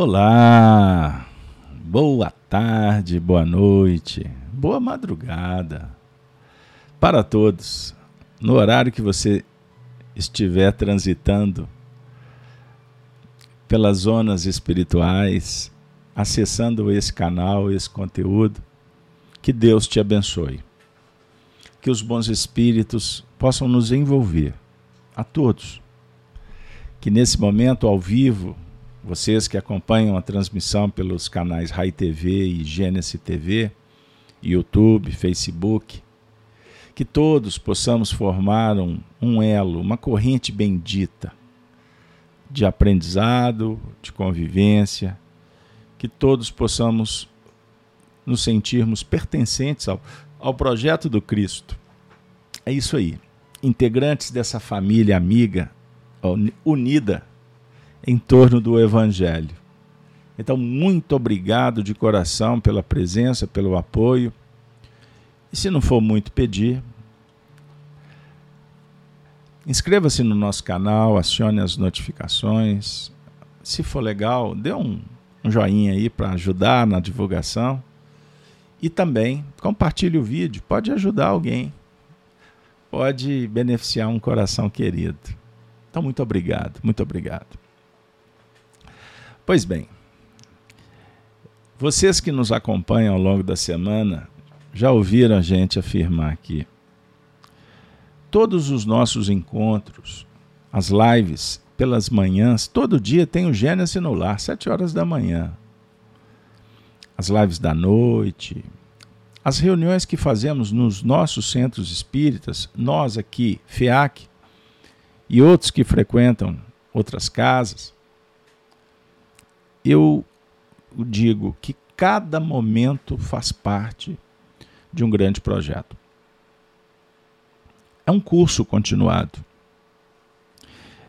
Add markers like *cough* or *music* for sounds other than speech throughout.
Olá, boa tarde, boa noite, boa madrugada para todos. No horário que você estiver transitando pelas zonas espirituais, acessando esse canal, esse conteúdo, que Deus te abençoe. Que os bons espíritos possam nos envolver, a todos. Que nesse momento ao vivo, vocês que acompanham a transmissão pelos canais Rai TV e Gênesis TV, YouTube, Facebook, que todos possamos formar um, um elo, uma corrente bendita de aprendizado, de convivência, que todos possamos nos sentirmos pertencentes ao, ao projeto do Cristo. É isso aí. Integrantes dessa família amiga, unida em torno do Evangelho. Então, muito obrigado de coração pela presença, pelo apoio. E se não for muito pedir, inscreva-se no nosso canal, acione as notificações. Se for legal, dê um, um joinha aí para ajudar na divulgação. E também compartilhe o vídeo, pode ajudar alguém, pode beneficiar um coração querido. Então, muito obrigado, muito obrigado. Pois bem, vocês que nos acompanham ao longo da semana já ouviram a gente afirmar aqui. Todos os nossos encontros, as lives pelas manhãs, todo dia tem o Gênesis no lar, sete horas da manhã. As lives da noite, as reuniões que fazemos nos nossos centros espíritas, nós aqui, FEAC, e outros que frequentam outras casas eu digo que cada momento faz parte de um grande projeto. É um curso continuado.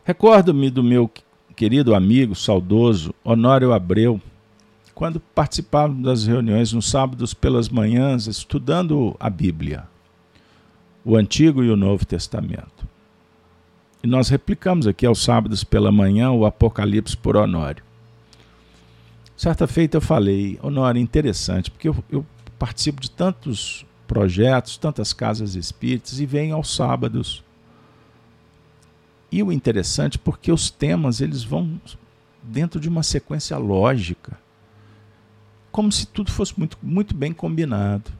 Recordo-me do meu querido amigo, saudoso Honório Abreu, quando participávamos das reuniões nos sábados pelas manhãs, estudando a Bíblia, o Antigo e o Novo Testamento. E nós replicamos aqui aos sábados pela manhã o Apocalipse por Honório. Certa feita eu falei, Honório, interessante, porque eu, eu participo de tantos projetos, tantas casas espíritas e venho aos sábados. E o interessante porque os temas eles vão dentro de uma sequência lógica, como se tudo fosse muito, muito bem combinado.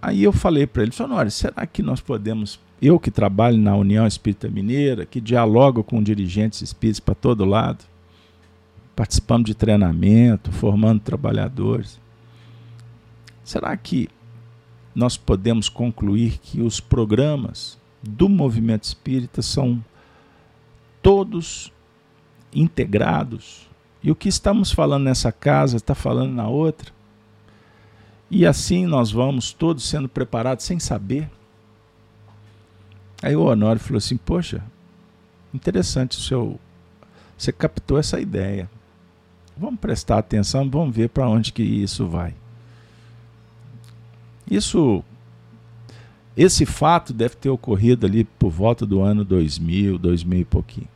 Aí eu falei para ele, Honório, será que nós podemos, eu que trabalho na União Espírita Mineira, que dialogo com dirigentes espíritas para todo lado, participando de treinamento, formando trabalhadores. Será que nós podemos concluir que os programas do movimento espírita são todos integrados? E o que estamos falando nessa casa está falando na outra? E assim nós vamos todos sendo preparados sem saber? Aí o Honório falou assim: Poxa, interessante o seu. Você captou essa ideia. Vamos prestar atenção, vamos ver para onde que isso vai. Isso esse fato deve ter ocorrido ali por volta do ano 2000, 2000 e pouquinho.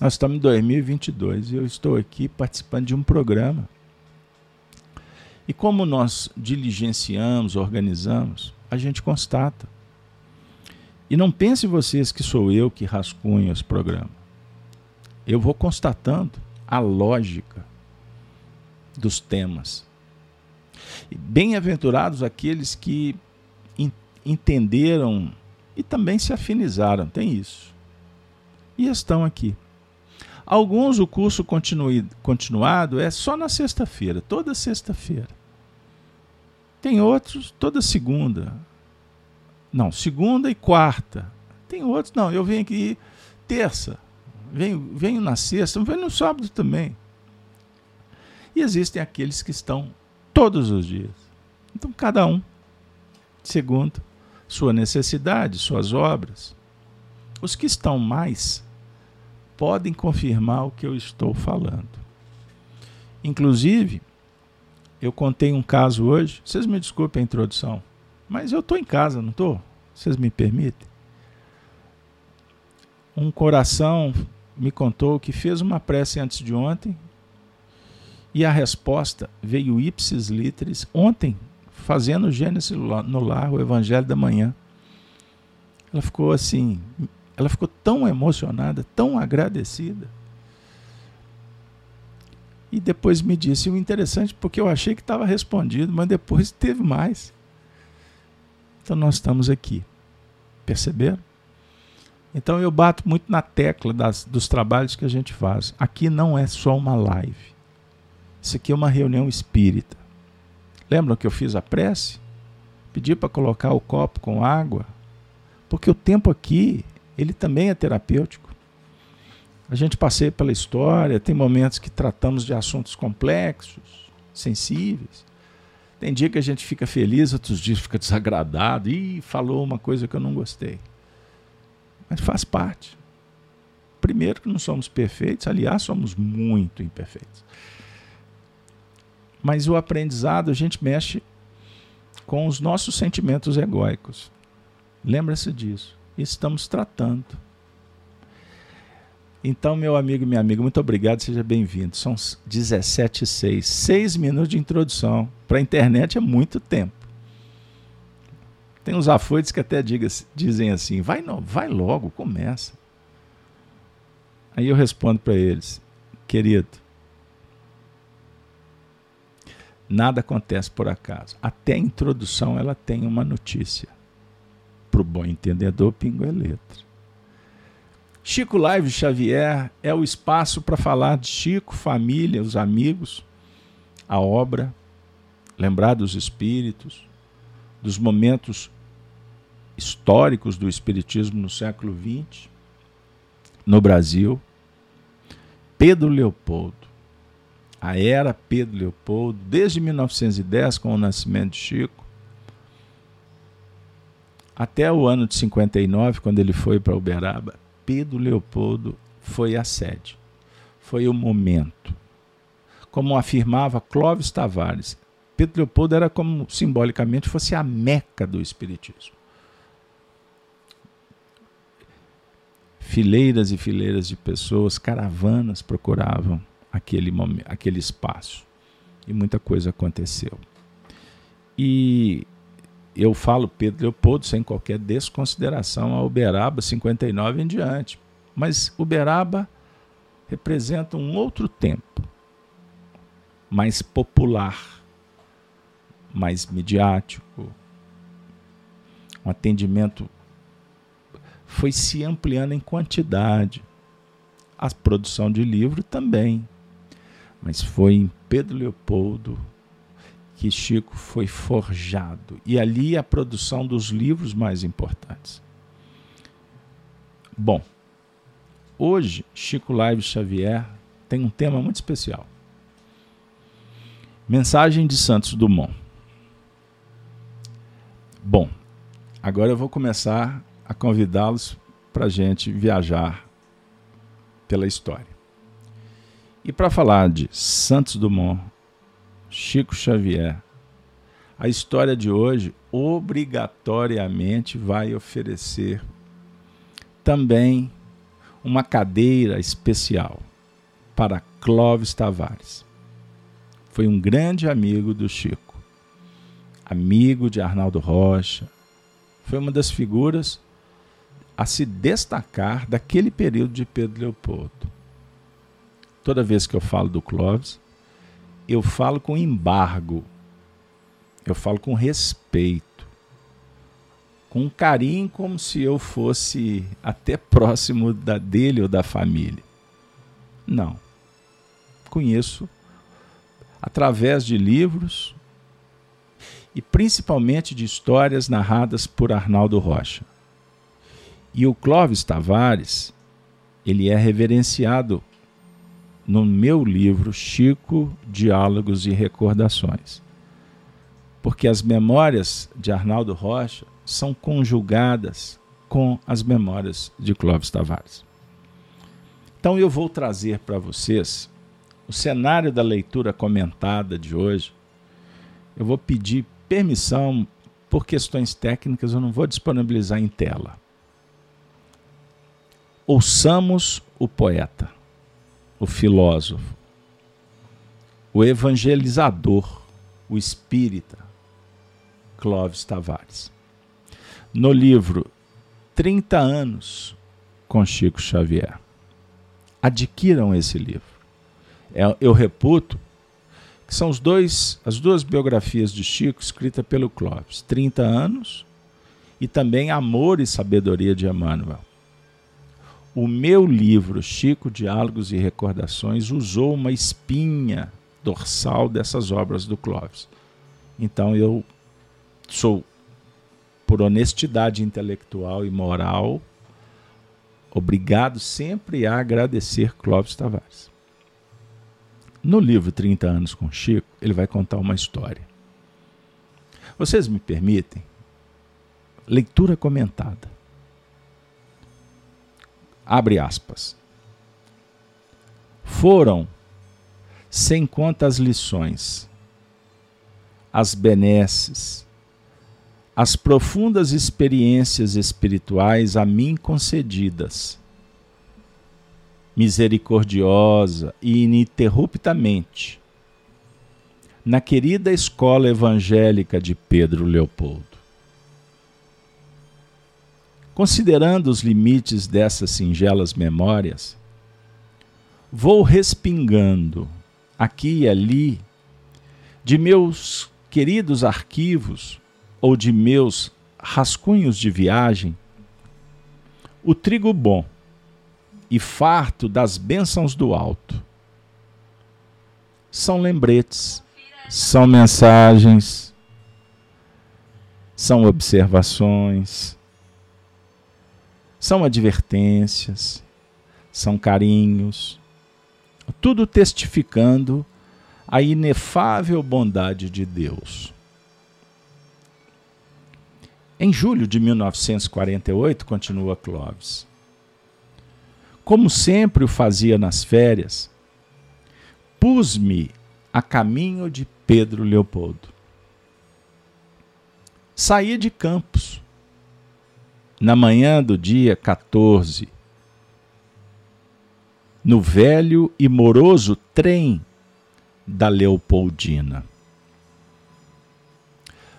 Nós estamos em 2022 e eu estou aqui participando de um programa. E como nós diligenciamos, organizamos, a gente constata. E não pense vocês que sou eu que rascunho esse programa. Eu vou constatando a lógica dos temas. Bem-aventurados aqueles que entenderam e também se afinizaram, tem isso. E estão aqui. Alguns o curso continuado é só na sexta-feira, toda sexta-feira. Tem outros toda segunda. Não, segunda e quarta. Tem outros, não, eu venho aqui terça venho, venho na sexta, venho no sábado também. E existem aqueles que estão todos os dias. Então, cada um, segundo sua necessidade, suas obras. Os que estão mais podem confirmar o que eu estou falando. Inclusive, eu contei um caso hoje, vocês me desculpem a introdução, mas eu estou em casa, não estou? Vocês me permitem? Um coração me contou que fez uma prece antes de ontem e a resposta veio ipsis literis ontem, fazendo Gênesis no lar, o Evangelho da Manhã. Ela ficou assim, ela ficou tão emocionada, tão agradecida. E depois me disse o interessante, porque eu achei que estava respondido, mas depois teve mais. Então nós estamos aqui. Perceberam? Então eu bato muito na tecla das, dos trabalhos que a gente faz. Aqui não é só uma live. Isso aqui é uma reunião espírita. Lembram que eu fiz a prece? Pedi para colocar o copo com água, porque o tempo aqui, ele também é terapêutico. A gente passeia pela história, tem momentos que tratamos de assuntos complexos, sensíveis. Tem dia que a gente fica feliz, outros dias fica desagradado e falou uma coisa que eu não gostei. Mas faz parte. Primeiro que não somos perfeitos, aliás, somos muito imperfeitos. Mas o aprendizado, a gente mexe com os nossos sentimentos egóicos. Lembra-se disso. Estamos tratando. Então, meu amigo e minha amiga, muito obrigado, seja bem-vindo. São 17 e 6. Seis minutos de introdução. Para a internet é muito tempo. Tem uns afoites que até diga, dizem assim: vai, não, vai logo, começa. Aí eu respondo para eles: querido, nada acontece por acaso. Até a introdução ela tem uma notícia. Para o bom entendedor, pingo é letra. Chico Live Xavier é o espaço para falar de Chico, família, os amigos, a obra, lembrar dos espíritos, dos momentos históricos do espiritismo no século XX, no Brasil. Pedro Leopoldo, a era Pedro Leopoldo, desde 1910, com o nascimento de Chico, até o ano de 59, quando ele foi para Uberaba, Pedro Leopoldo foi a sede, foi o momento. Como afirmava Clóvis Tavares, Pedro Leopoldo era como simbolicamente fosse a meca do espiritismo. Fileiras e fileiras de pessoas, caravanas procuravam aquele momento, aquele espaço. E muita coisa aconteceu. E eu falo Pedro Leopoldo sem qualquer desconsideração a Uberaba 59 em diante. Mas Uberaba representa um outro tempo, mais popular, mais midiático. Um atendimento foi se ampliando em quantidade. A produção de livro também. Mas foi em Pedro Leopoldo que Chico foi forjado. E ali a produção dos livros mais importantes. Bom, hoje Chico Live Xavier tem um tema muito especial. Mensagem de Santos Dumont. Bom, agora eu vou começar a convidá-los para a gente viajar pela história. E para falar de Santos Dumont, Chico Xavier. A história de hoje obrigatoriamente vai oferecer também uma cadeira especial para Clóvis Tavares. Foi um grande amigo do Chico, amigo de Arnaldo Rocha. Foi uma das figuras a se destacar daquele período de Pedro Leopoldo. Toda vez que eu falo do Clóvis, eu falo com embargo, eu falo com respeito, com carinho, como se eu fosse até próximo da dele ou da família. Não. Conheço através de livros e principalmente de histórias narradas por Arnaldo Rocha. E o Clóvis Tavares, ele é reverenciado no meu livro Chico, Diálogos e Recordações. Porque as memórias de Arnaldo Rocha são conjugadas com as memórias de Clóvis Tavares. Então eu vou trazer para vocês o cenário da leitura comentada de hoje. Eu vou pedir permissão por questões técnicas, eu não vou disponibilizar em tela. Ouçamos o poeta, o filósofo, o evangelizador, o espírita, Clóvis Tavares. No livro 30 anos com Chico Xavier. Adquiram esse livro. É, eu reputo que são os dois, as duas biografias de Chico escritas pelo Clóvis. 30 anos e também Amor e Sabedoria de Emmanuel. O meu livro, Chico, Diálogos e Recordações, usou uma espinha dorsal dessas obras do Clóvis. Então eu sou, por honestidade intelectual e moral, obrigado sempre a agradecer Clóvis Tavares. No livro 30 anos com Chico, ele vai contar uma história. Vocês me permitem? Leitura comentada. Abre aspas. Foram sem conta as lições, as benesses, as profundas experiências espirituais a mim concedidas, misericordiosa e ininterruptamente, na querida escola evangélica de Pedro Leopoldo. Considerando os limites dessas singelas memórias, vou respingando aqui e ali de meus queridos arquivos ou de meus rascunhos de viagem, o trigo bom e farto das bênçãos do alto. São lembretes, são mensagens, são observações, são advertências, são carinhos, tudo testificando a inefável bondade de Deus. Em julho de 1948, continua Clovis, como sempre o fazia nas férias, pus-me a caminho de Pedro Leopoldo. Saí de Campos na manhã do dia 14, no velho e moroso trem da Leopoldina.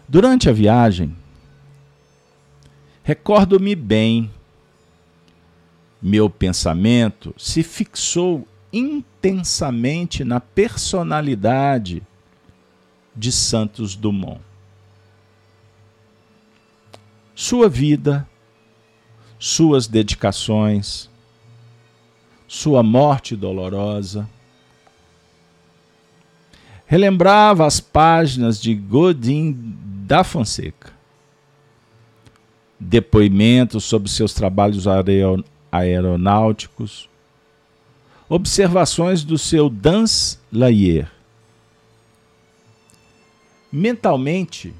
Durante a viagem, recordo-me bem, meu pensamento se fixou intensamente na personalidade de Santos Dumont. Sua vida, suas dedicações, sua morte dolorosa, relembrava as páginas de Godin da Fonseca. Depoimentos sobre seus trabalhos aeronáuticos, observações do seu Dans Layer. Mentalmente,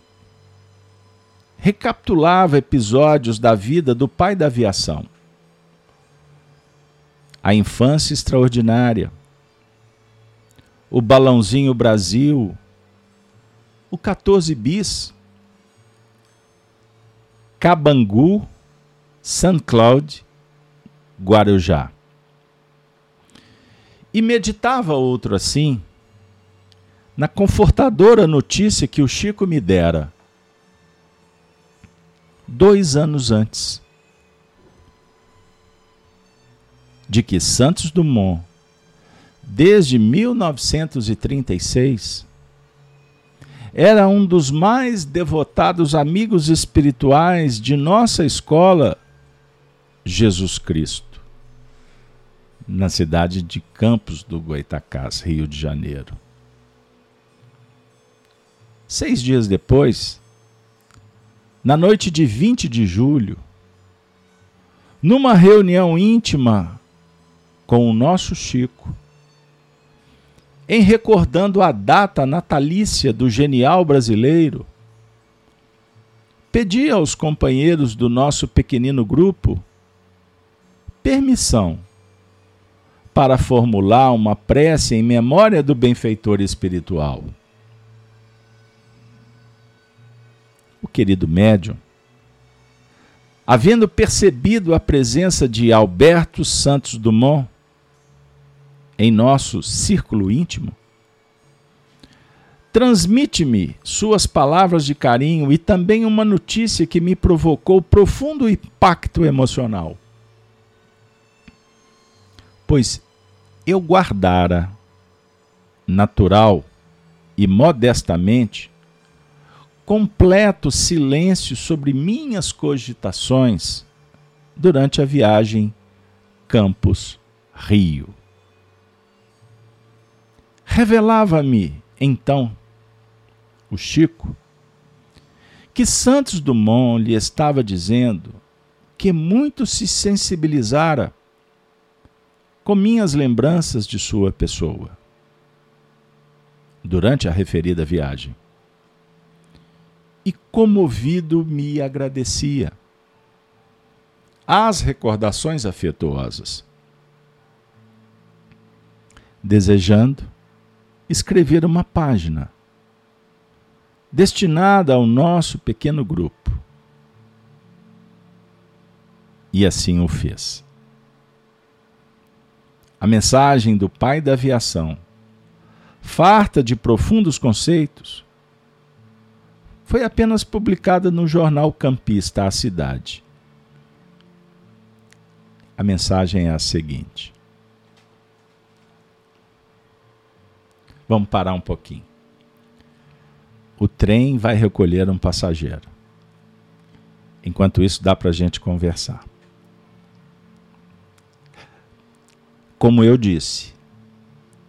recapitulava episódios da vida do pai da aviação. A infância extraordinária, o Balãozinho Brasil, o 14 bis, Cabangu, St. Cloud, Guarujá. E meditava outro assim, na confortadora notícia que o Chico me dera, dois anos antes, de que Santos Dumont desde 1936, era um dos mais devotados amigos espirituais de nossa escola, Jesus Cristo, na cidade de Campos do Goitacás, Rio de Janeiro. Seis dias depois, na noite de 20 de julho, numa reunião íntima com o nosso Chico, em recordando a data natalícia do genial brasileiro, pedi aos companheiros do nosso pequenino grupo permissão para formular uma prece em memória do benfeitor espiritual. O querido médium havendo percebido a presença de Alberto Santos Dumont em nosso círculo íntimo, transmite-me suas palavras de carinho e também uma notícia que me provocou profundo impacto emocional. Pois eu guardara natural e modestamente completo silêncio sobre minhas cogitações durante a viagem Campos-Rio. Revelava-me, então, o Chico, que Santos Dumont lhe estava dizendo que muito se sensibilizara com minhas lembranças de sua pessoa durante a referida viagem e comovido me agradecia. As recordações afetuosas. Desejando escrever uma página destinada ao nosso pequeno grupo. E assim o fez. A mensagem do pai da aviação, farta de profundos conceitos, foi apenas publicada no jornal campista A Cidade. A mensagem é a seguinte: Vamos parar um pouquinho. O trem vai recolher um passageiro. Enquanto isso, dá para a gente conversar. Como eu disse,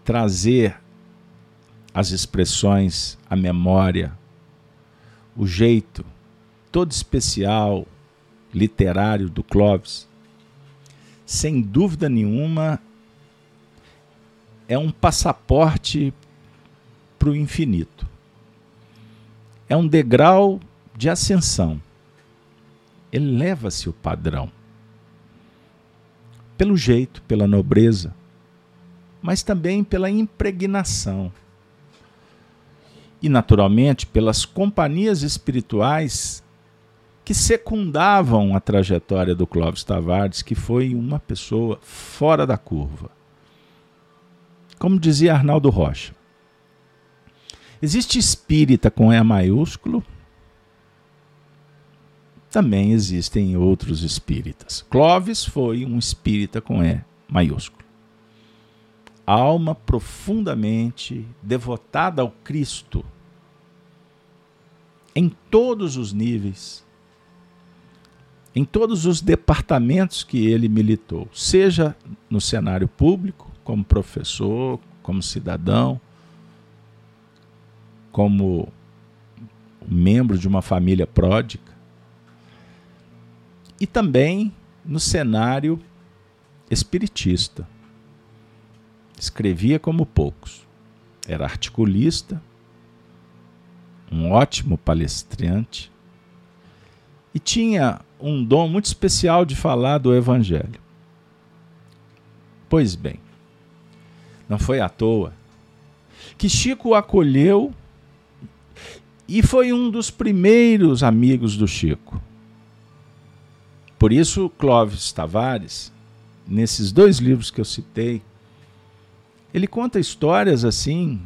trazer as expressões, a memória, o jeito todo especial, literário do Clóvis, sem dúvida nenhuma, é um passaporte para o infinito. É um degrau de ascensão. Eleva-se o padrão. Pelo jeito, pela nobreza, mas também pela impregnação e, naturalmente, pelas companhias espirituais que secundavam a trajetória do Clóvis Tavares, que foi uma pessoa fora da curva. Como dizia Arnaldo Rocha, existe espírita com E maiúsculo, também existem outros espíritas. Clóvis foi um espírita com E maiúsculo alma profundamente devotada ao Cristo em todos os níveis, em todos os departamentos que ele militou, seja no cenário público, como professor, como cidadão, como membro de uma família pródica, e também no cenário espiritista Escrevia como poucos. Era articulista, um ótimo palestrante e tinha um dom muito especial de falar do Evangelho. Pois bem, não foi à toa que Chico o acolheu e foi um dos primeiros amigos do Chico. Por isso, Clóvis Tavares, nesses dois livros que eu citei, ele conta histórias assim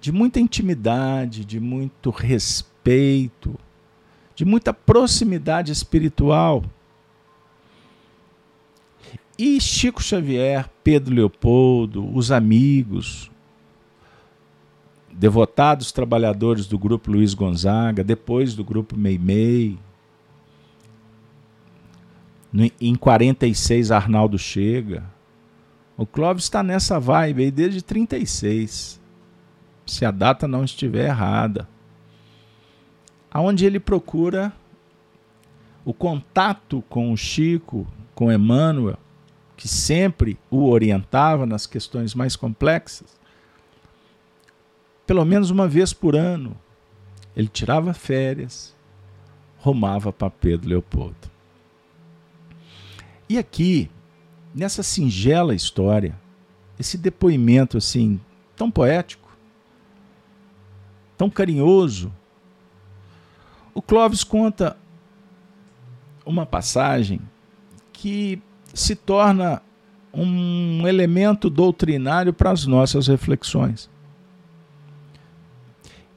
de muita intimidade, de muito respeito, de muita proximidade espiritual. E Chico Xavier, Pedro Leopoldo, os amigos, devotados trabalhadores do grupo Luiz Gonzaga, depois do grupo Meimei. Em 46, Arnaldo chega. O Clóvis está nessa vibe aí desde 36, se a data não estiver errada. Aonde ele procura o contato com o Chico, com Emmanuel, que sempre o orientava nas questões mais complexas, pelo menos uma vez por ano. Ele tirava férias, rumava para Pedro Leopoldo. E aqui nessa singela história, esse depoimento assim, tão poético, tão carinhoso, o Clóvis conta uma passagem que se torna um elemento doutrinário para as nossas reflexões.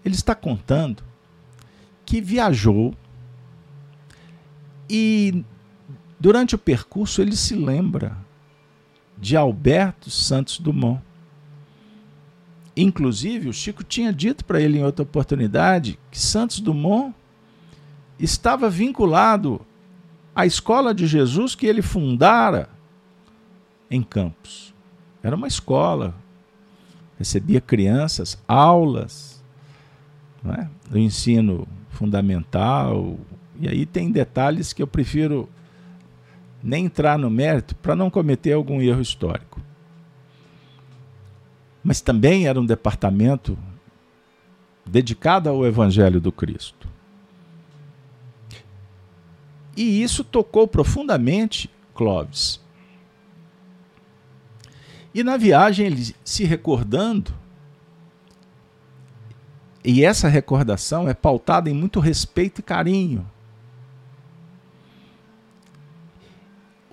Ele está contando que viajou e durante o percurso ele se lembra de Alberto Santos Dumont. Inclusive, o Chico tinha dito para ele em outra oportunidade que Santos Dumont estava vinculado à escola de Jesus que ele fundara em Campos. Era uma escola, recebia crianças, aulas é? do ensino fundamental. E aí tem detalhes que eu prefiro nem entrar no mérito para não cometer algum erro histórico. Mas também era um departamento dedicado ao Evangelho do Cristo. E isso tocou profundamente Clóvis. E na viagem, ele se recordando, e essa recordação é pautada em muito respeito e carinho.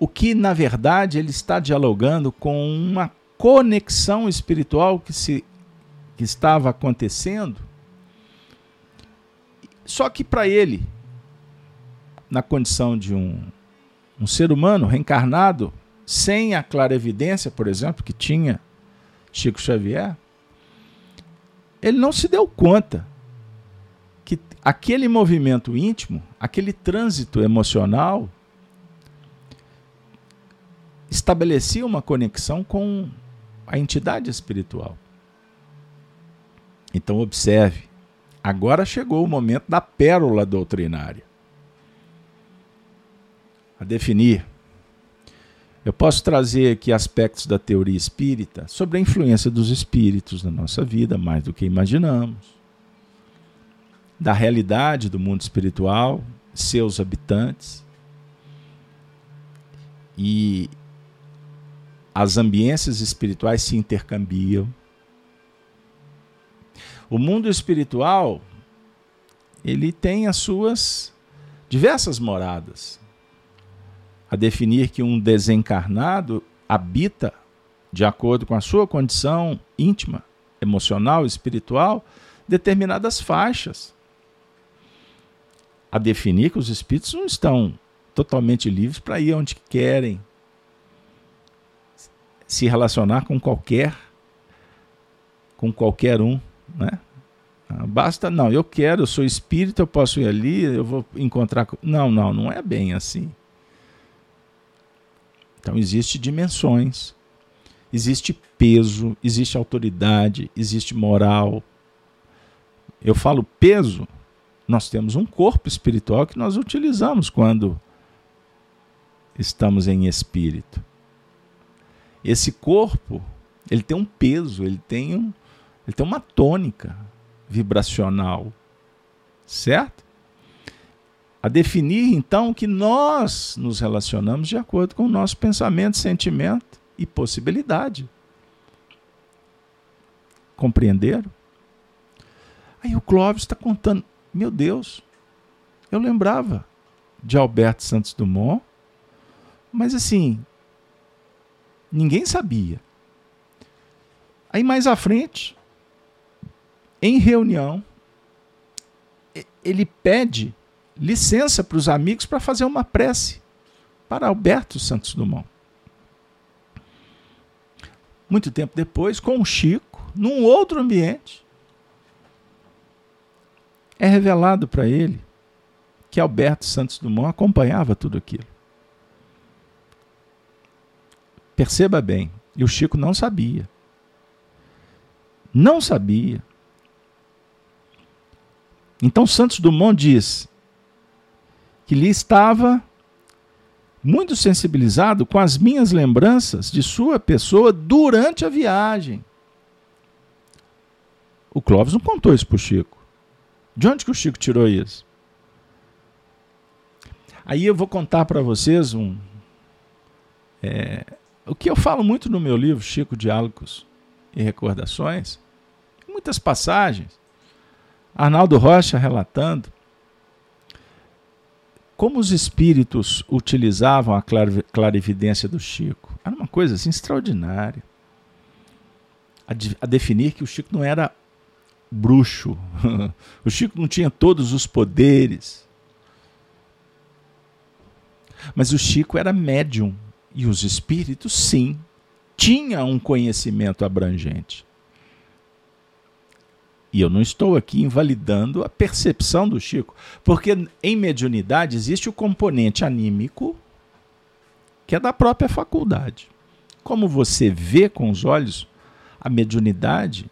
O que, na verdade, ele está dialogando com uma conexão espiritual que, se, que estava acontecendo. Só que para ele, na condição de um, um ser humano reencarnado, sem a clara evidência, por exemplo, que tinha Chico Xavier, ele não se deu conta que aquele movimento íntimo, aquele trânsito emocional, estabelecia uma conexão com a entidade espiritual. Então, observe, agora chegou o momento da pérola doutrinária. A definir. Eu posso trazer aqui aspectos da teoria espírita sobre a influência dos espíritos na nossa vida, mais do que imaginamos, da realidade do mundo espiritual, seus habitantes. E as ambiências espirituais se intercambiam. O mundo espiritual ele tem as suas diversas moradas a definir que um desencarnado habita, de acordo com a sua condição íntima, emocional, espiritual, determinadas faixas. A definir que os espíritos não estão totalmente livres para ir onde querem, se relacionar com qualquer com qualquer um, né? Ah, basta, não, eu quero, eu sou espírita, eu posso ir ali, eu vou encontrar. Não, não, não é bem assim. Então existe dimensões, existe peso, existe autoridade, existe moral. Eu falo peso, nós temos um corpo espiritual que nós utilizamos quando estamos em espírito. Esse corpo, ele tem um peso, ele tem um, ele tem uma tônica vibracional, certo? a definir então que nós nos relacionamos de acordo com o nosso pensamento, sentimento e possibilidade. Compreenderam? Aí o Clóvis está contando, meu Deus, eu lembrava de Alberto Santos Dumont, mas assim, ninguém sabia. Aí mais à frente, em reunião, ele pede licença para os amigos para fazer uma prece para Alberto Santos Dumont. Muito tempo depois, com o Chico, num outro ambiente, é revelado para ele que Alberto Santos Dumont acompanhava tudo aquilo. Perceba bem, e o Chico não sabia. Não sabia. Então Santos Dumont diz: que lhe estava muito sensibilizado com as minhas lembranças de sua pessoa durante a viagem. O Clóvis não contou isso para o Chico. De onde que o Chico tirou isso? Aí eu vou contar para vocês um. É, o que eu falo muito no meu livro, Chico Diálogos e Recordações, muitas passagens. Arnaldo Rocha relatando como os espíritos utilizavam a clarividência do Chico? Era uma coisa assim extraordinária. A, de, a definir que o Chico não era bruxo, *laughs* o Chico não tinha todos os poderes. Mas o Chico era médium e os espíritos, sim, tinham um conhecimento abrangente. E eu não estou aqui invalidando a percepção do Chico, porque em mediunidade existe o componente anímico, que é da própria faculdade. Como você vê com os olhos, a mediunidade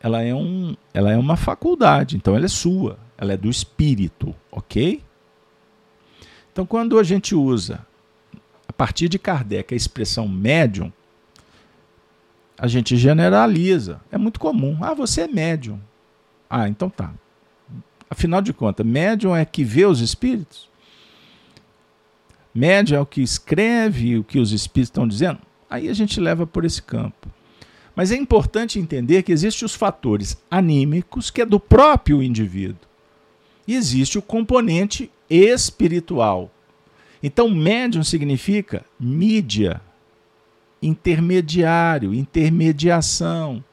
ela é, um, ela é uma faculdade, então ela é sua, ela é do espírito, ok? Então, quando a gente usa, partir de Kardec, a expressão médium, a gente generaliza. É muito comum. Ah, você é médium. Ah, então tá. Afinal de contas, médium é que vê os espíritos? Médium é o que escreve o que os espíritos estão dizendo? Aí a gente leva por esse campo. Mas é importante entender que existem os fatores anímicos, que é do próprio indivíduo. E existe o componente espiritual. Então, médium significa mídia, intermediário, intermediação.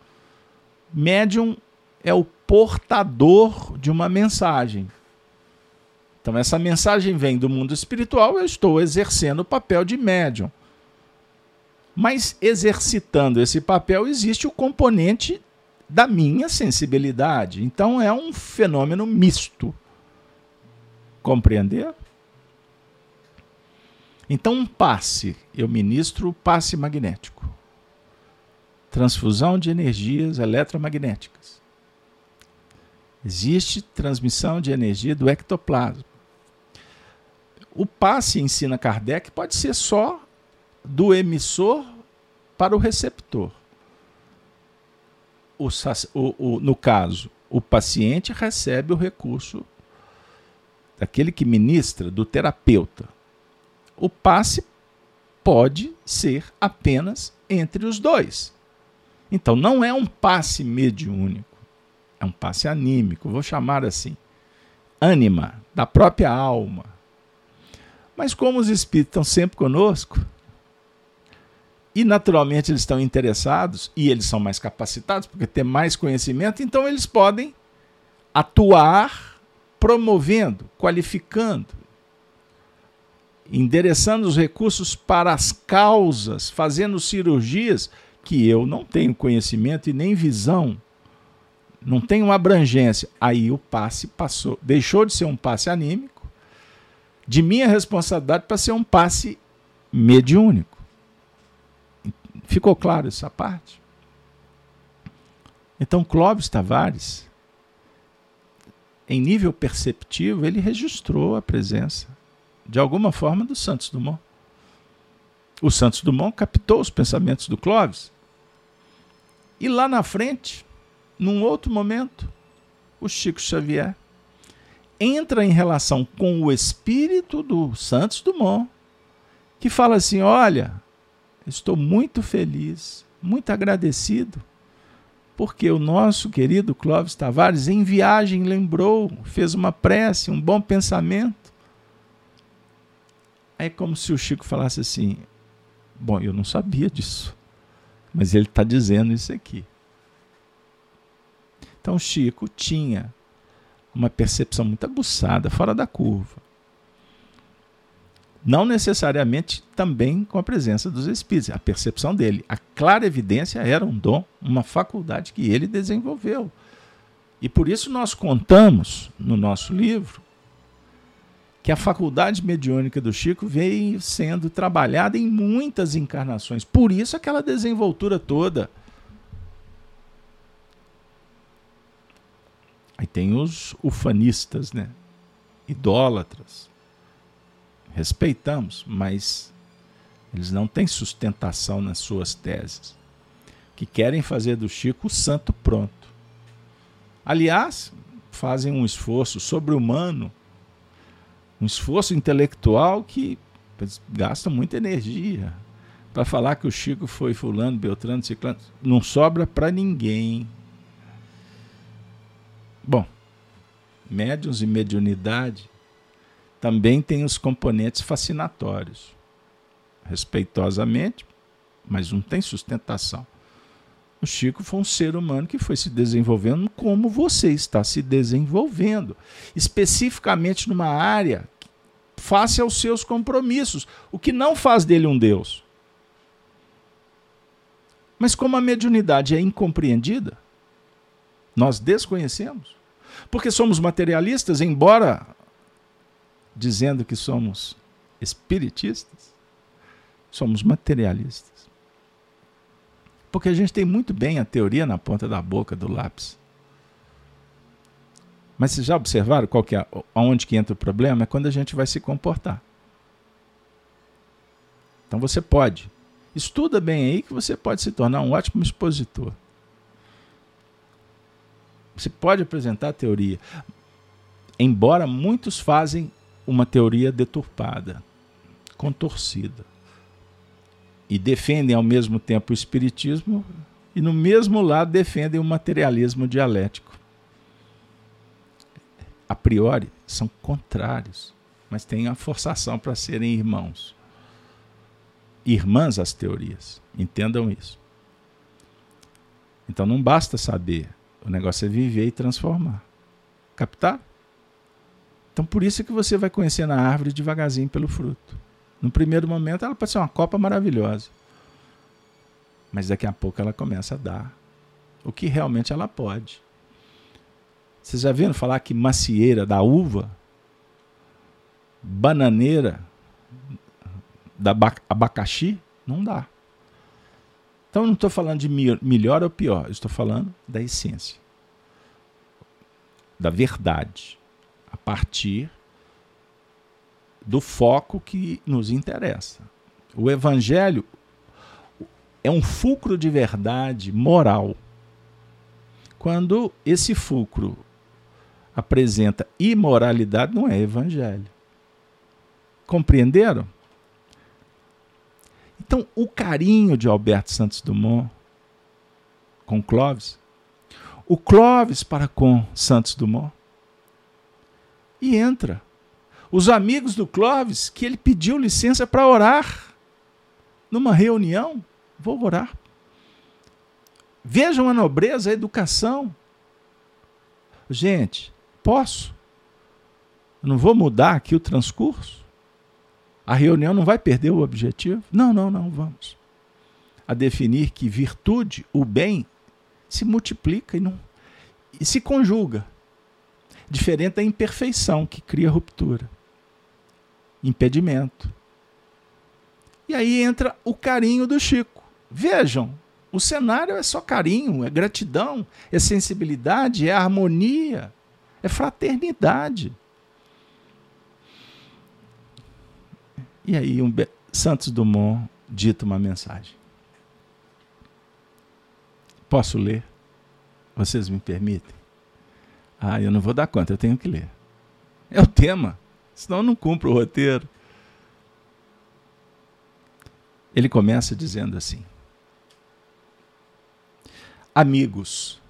Médium é o portador de uma mensagem. Então, essa mensagem vem do mundo espiritual, eu estou exercendo o papel de médium. Mas exercitando esse papel, existe o componente da minha sensibilidade. Então, é um fenômeno misto. Compreender? Então, um passe, eu ministro passe magnético. Transfusão de energias eletromagnéticas. Existe transmissão de energia do ectoplasma. O passe, ensina Kardec, pode ser só do emissor para o receptor. O, o, o, no caso, o paciente recebe o recurso daquele que ministra, do terapeuta o passe pode ser apenas entre os dois. Então não é um passe mediúnico, é um passe anímico, vou chamar assim. Ânima, da própria alma. Mas como os espíritos estão sempre conosco, e naturalmente eles estão interessados, e eles são mais capacitados, porque têm mais conhecimento, então eles podem atuar promovendo, qualificando, endereçando os recursos para as causas, fazendo cirurgias que eu não tenho conhecimento e nem visão, não tenho abrangência. Aí o passe passou, deixou de ser um passe anímico, de minha responsabilidade para ser um passe mediúnico. Ficou claro essa parte? Então, Clóvis Tavares, em nível perceptivo, ele registrou a presença de alguma forma, do Santos Dumont. O Santos Dumont captou os pensamentos do Clóvis. E lá na frente, num outro momento, o Chico Xavier entra em relação com o espírito do Santos Dumont, que fala assim: Olha, estou muito feliz, muito agradecido, porque o nosso querido Clóvis Tavares, em viagem, lembrou, fez uma prece, um bom pensamento é como se o Chico falasse assim: Bom, eu não sabia disso, mas ele está dizendo isso aqui. Então, Chico tinha uma percepção muito aguçada, fora da curva. Não necessariamente também com a presença dos espíritos, a percepção dele. A clara evidência era um dom, uma faculdade que ele desenvolveu. E por isso nós contamos no nosso livro que a faculdade mediúnica do Chico veio sendo trabalhada em muitas encarnações. Por isso aquela desenvoltura toda. Aí tem os ufanistas, né? Idólatras. Respeitamos, mas eles não têm sustentação nas suas teses. Que querem fazer do Chico o santo pronto. Aliás, fazem um esforço sobre-humano um esforço intelectual que gasta muita energia. Para falar que o Chico foi fulano, Beltrano, Ciclano, não sobra para ninguém. Bom, médiuns e mediunidade também tem os componentes fascinatórios. Respeitosamente, mas não tem sustentação. O Chico foi um ser humano que foi se desenvolvendo como você está se desenvolvendo, especificamente numa área face aos seus compromissos, o que não faz dele um Deus. Mas como a mediunidade é incompreendida, nós desconhecemos, porque somos materialistas, embora dizendo que somos espiritistas, somos materialistas. Porque a gente tem muito bem a teoria na ponta da boca do lápis. Mas vocês já observaram qual que é, onde que entra o problema? É quando a gente vai se comportar. Então você pode. Estuda bem aí que você pode se tornar um ótimo expositor. Você pode apresentar teoria. Embora muitos fazem uma teoria deturpada, contorcida e defendem ao mesmo tempo o espiritismo e no mesmo lado defendem o materialismo dialético. A priori são contrários, mas têm a forçação para serem irmãos. Irmãs as teorias, entendam isso. Então não basta saber, o negócio é viver e transformar. Captar? Então por isso que você vai conhecendo a árvore devagarzinho pelo fruto. No primeiro momento, ela pode ser uma copa maravilhosa. Mas daqui a pouco ela começa a dar o que realmente ela pode. Vocês já viram falar que macieira da uva, bananeira da abacaxi? Não dá. Então não estou falando de melhor ou pior, estou falando da essência, da verdade, a partir do foco que nos interessa. O Evangelho é um fulcro de verdade moral. Quando esse fulcro apresenta imoralidade, não é Evangelho. Compreenderam? Então, o carinho de Alberto Santos Dumont com Clóvis, o Clóvis para com Santos Dumont, e entra os amigos do Clóvis, que ele pediu licença para orar numa reunião. Vou orar. Vejam a nobreza, a educação. Gente, posso? não vou mudar aqui o transcurso? A reunião não vai perder o objetivo? Não, não, não, vamos. A definir que virtude, o bem, se multiplica e, não, e se conjuga. Diferente da imperfeição que cria ruptura impedimento. E aí entra o carinho do Chico. Vejam, o cenário é só carinho, é gratidão, é sensibilidade, é harmonia, é fraternidade. E aí um Santos Dumont dita uma mensagem. Posso ler? Vocês me permitem? Ah, eu não vou dar conta, eu tenho que ler. É o tema senão não cumpro o roteiro. Ele começa dizendo assim: Amigos,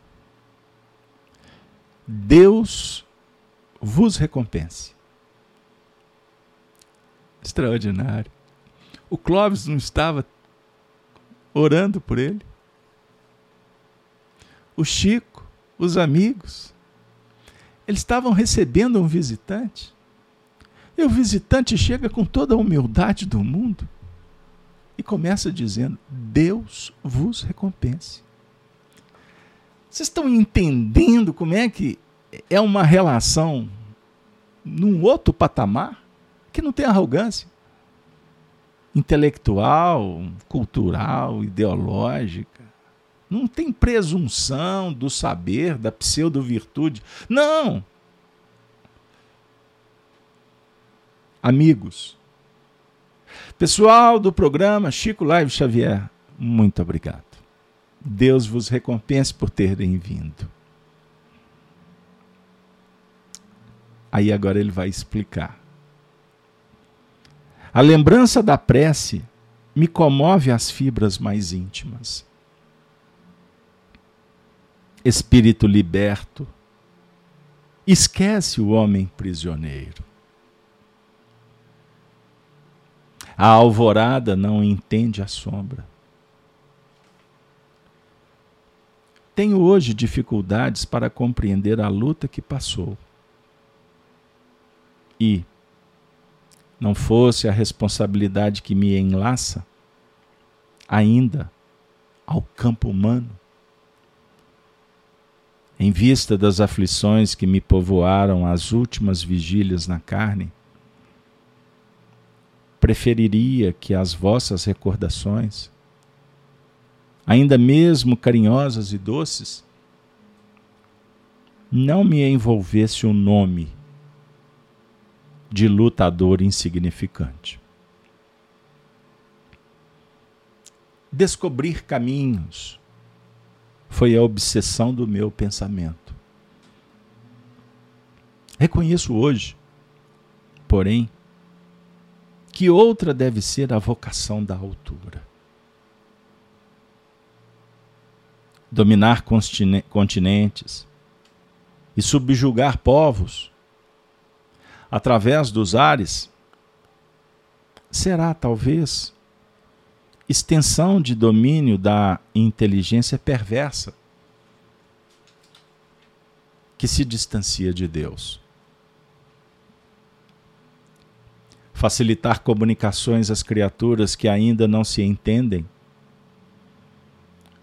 Deus vos recompense. Extraordinário. O Clóvis não estava orando por ele? O Chico, os amigos, eles estavam recebendo um visitante. E o visitante chega com toda a humildade do mundo e começa dizendo: Deus vos recompense. Vocês estão entendendo como é que é uma relação num outro patamar que não tem arrogância intelectual, cultural, ideológica. Não tem presunção do saber, da pseudo-virtude. Não! Amigos. Pessoal do programa Chico Live Xavier, muito obrigado. Deus vos recompense por terem vindo. Aí agora ele vai explicar. A lembrança da prece me comove as fibras mais íntimas. Espírito liberto, esquece o homem prisioneiro A alvorada não entende a sombra. Tenho hoje dificuldades para compreender a luta que passou. E, não fosse a responsabilidade que me enlaça, ainda ao campo humano, em vista das aflições que me povoaram as últimas vigílias na carne, preferiria que as vossas recordações ainda mesmo carinhosas e doces, não me envolvesse o nome de lutador insignificante. Descobrir caminhos foi a obsessão do meu pensamento. Reconheço hoje, porém, que outra deve ser a vocação da altura. dominar continentes e subjugar povos através dos ares, será talvez extensão de domínio da inteligência perversa que se distancia de Deus. Facilitar comunicações às criaturas que ainda não se entendem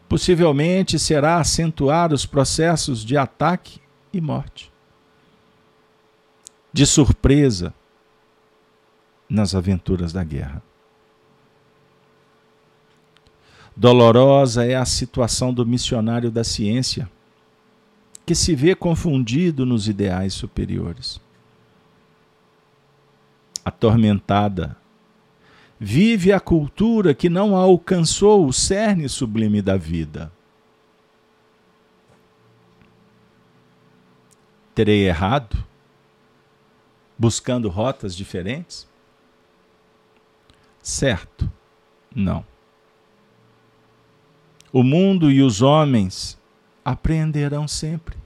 possivelmente será acentuar os processos de ataque e morte. De surpresa nas aventuras da guerra. Dolorosa é a situação do missionário da ciência, que se vê confundido nos ideais superiores. Atormentada vive a cultura que não alcançou o cerne sublime da vida. Terei errado? Buscando rotas diferentes? Certo, não. O mundo e os homens apreenderão sempre.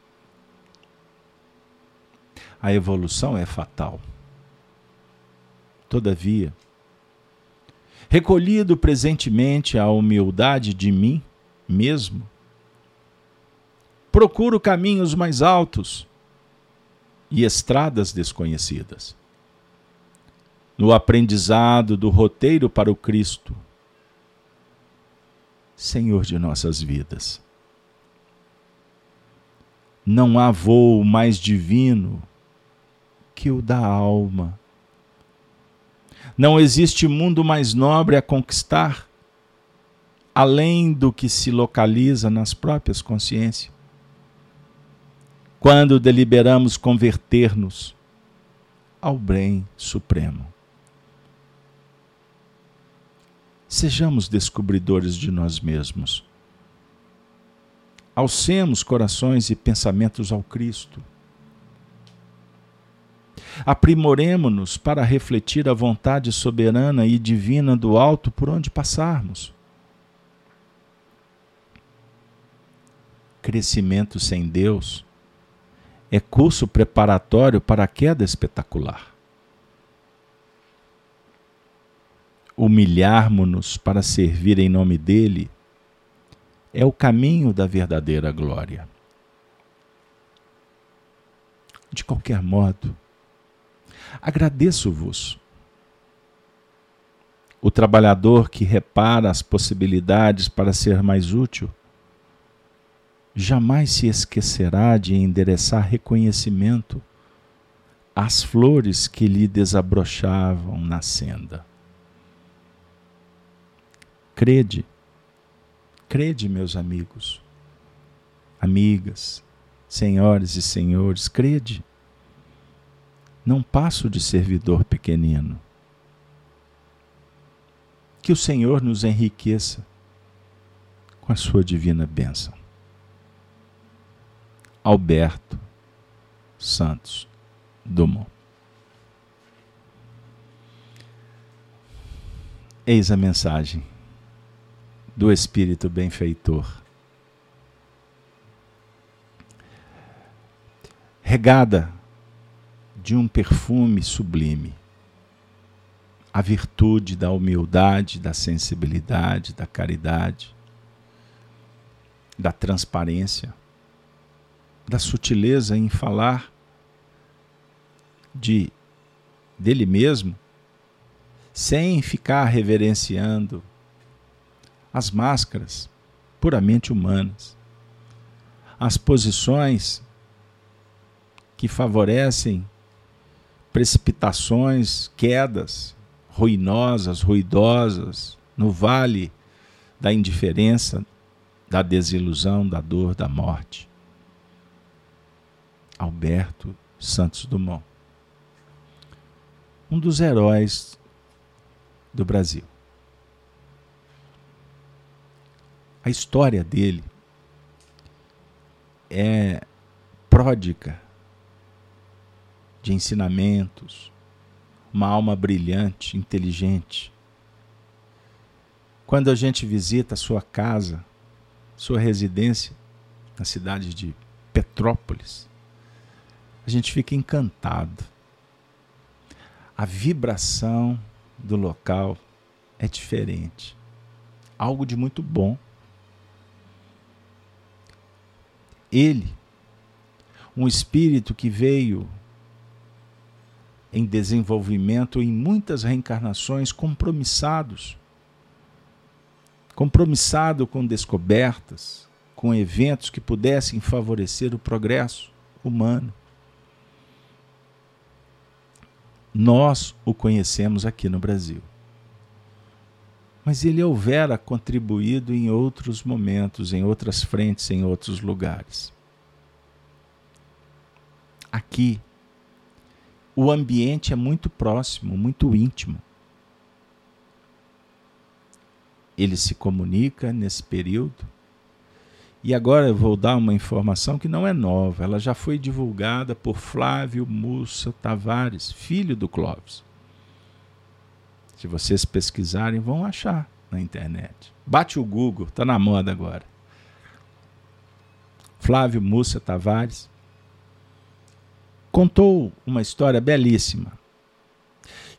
A evolução é fatal. Todavia, recolhido presentemente a humildade de mim mesmo, procuro caminhos mais altos e estradas desconhecidas. No aprendizado do roteiro para o Cristo, Senhor de nossas vidas. Não há voo mais divino que o da alma não existe mundo mais nobre a conquistar, além do que se localiza nas próprias consciências. Quando deliberamos converter-nos ao bem supremo. Sejamos descobridores de nós mesmos. Alcemos corações e pensamentos ao Cristo Aprimoremo-nos para refletir a vontade soberana e divina do alto por onde passarmos. Crescimento sem Deus é curso preparatório para a queda espetacular. Humilharmos-nos para servir em nome dele é o caminho da verdadeira glória. De qualquer modo, Agradeço-vos. O trabalhador que repara as possibilidades para ser mais útil jamais se esquecerá de endereçar reconhecimento às flores que lhe desabrochavam na senda. Crede, crede, meus amigos, amigas, senhores e senhores, crede não passo de servidor pequenino. Que o Senhor nos enriqueça com a sua divina bênção. Alberto Santos Dumont. Eis a mensagem do Espírito benfeitor. Regada de um perfume sublime, a virtude da humildade, da sensibilidade, da caridade, da transparência, da sutileza em falar de dele mesmo, sem ficar reverenciando as máscaras puramente humanas, as posições que favorecem precipitações, quedas ruinosas, ruidosas no vale da indiferença, da desilusão, da dor, da morte. Alberto Santos Dumont um dos heróis do Brasil. A história dele é pródiga de ensinamentos, uma alma brilhante, inteligente. Quando a gente visita a sua casa, sua residência na cidade de Petrópolis, a gente fica encantado a vibração do local é diferente. Algo de muito bom. Ele, um espírito que veio em desenvolvimento em muitas reencarnações, compromissados. Compromissado com descobertas, com eventos que pudessem favorecer o progresso humano. Nós o conhecemos aqui no Brasil. Mas ele houvera contribuído em outros momentos, em outras frentes, em outros lugares. Aqui, o ambiente é muito próximo, muito íntimo. Ele se comunica nesse período e agora eu vou dar uma informação que não é nova, ela já foi divulgada por Flávio Mussa Tavares, filho do Clóvis. Se vocês pesquisarem, vão achar na internet. Bate o Google, está na moda agora. Flávio Mussa Tavares contou uma história belíssima.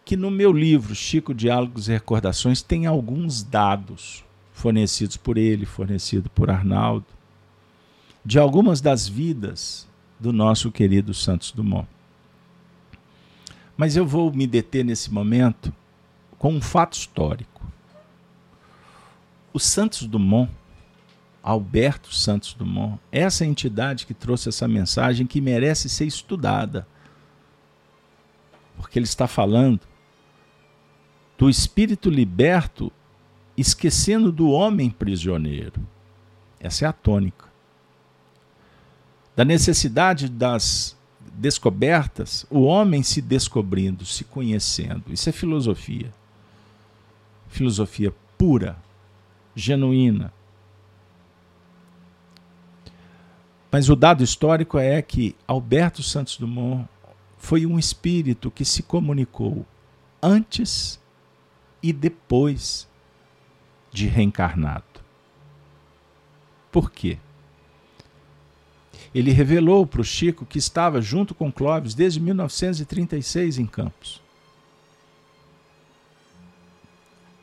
Que no meu livro, Chico Diálogos e Recordações, tem alguns dados fornecidos por ele, fornecido por Arnaldo, de algumas das vidas do nosso querido Santos Dumont. Mas eu vou me deter nesse momento com um fato histórico. O Santos Dumont, Alberto Santos Dumont, essa entidade que trouxe essa mensagem que merece ser estudada. Porque ele está falando do espírito liberto esquecendo do homem prisioneiro. Essa é a tônica. Da necessidade das descobertas, o homem se descobrindo, se conhecendo. Isso é filosofia. Filosofia pura, genuína. Mas o dado histórico é que Alberto Santos Dumont foi um espírito que se comunicou antes e depois de reencarnado. Por quê? Ele revelou para o Chico que estava junto com Clóvis desde 1936 em Campos.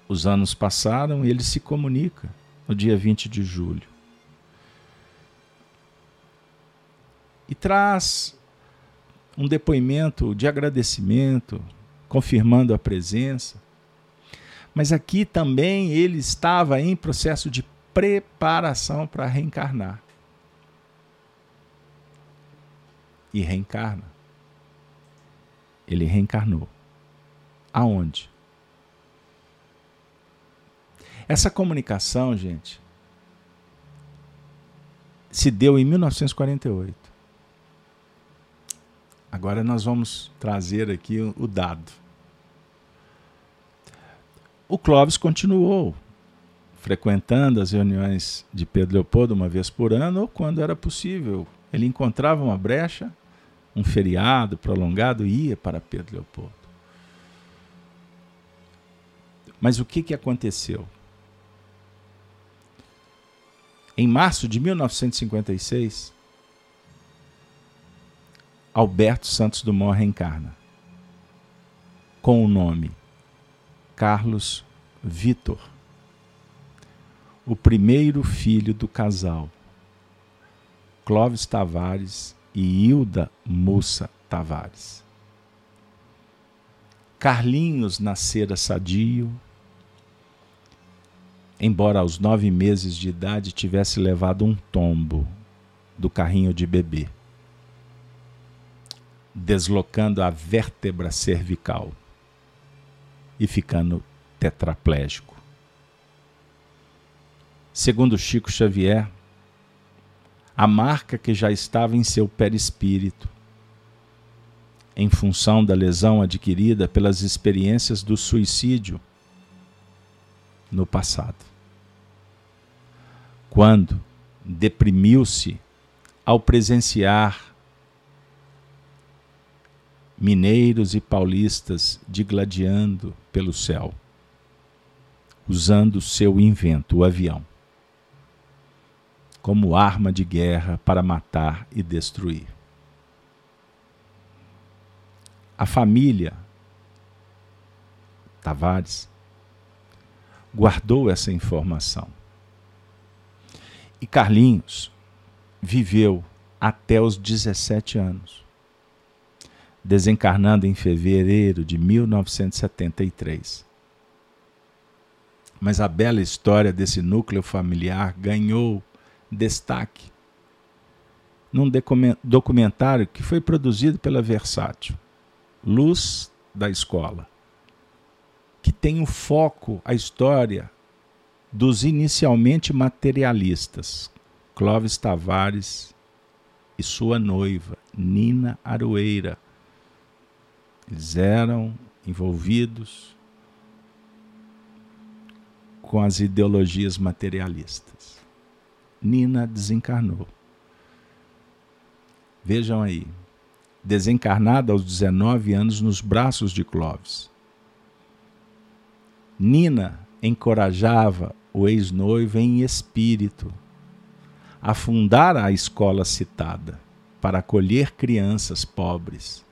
Os anos passaram e ele se comunica no dia 20 de julho. E traz um depoimento de agradecimento, confirmando a presença mas aqui também ele estava em processo de preparação para reencarnar. E reencarna. Ele reencarnou. Aonde? Essa comunicação, gente, se deu em 1948. Agora nós vamos trazer aqui o dado o Clóvis continuou frequentando as reuniões de Pedro Leopoldo uma vez por ano ou quando era possível. Ele encontrava uma brecha, um feriado prolongado e ia para Pedro Leopoldo. Mas o que, que aconteceu? Em março de 1956, Alberto Santos Dumont reencarna com o nome Carlos Vitor, o primeiro filho do casal, Clóvis Tavares e Hilda Moça Tavares. Carlinhos nascera sadio, embora aos nove meses de idade tivesse levado um tombo do carrinho de bebê, deslocando a vértebra cervical e ficando tetraplégico. Segundo Chico Xavier, a marca que já estava em seu perispírito, em função da lesão adquirida pelas experiências do suicídio no passado. Quando deprimiu-se ao presenciar mineiros e paulistas digladiando pelo céu, usando seu invento, o avião como arma de guerra para matar e destruir. A família Tavares guardou essa informação. E Carlinhos viveu até os 17 anos, desencarnando em fevereiro de 1973. Mas a bela história desse núcleo familiar ganhou destaque num documentário que foi produzido pela Versátil, Luz da Escola, que tem o foco, a história dos inicialmente materialistas, Clóvis Tavares e sua noiva, Nina Aroeira. Eles eram envolvidos com as ideologias materialistas. Nina desencarnou. Vejam aí, desencarnada aos 19 anos nos braços de Clóvis. Nina encorajava o ex-noivo em espírito a fundar a escola citada para acolher crianças pobres.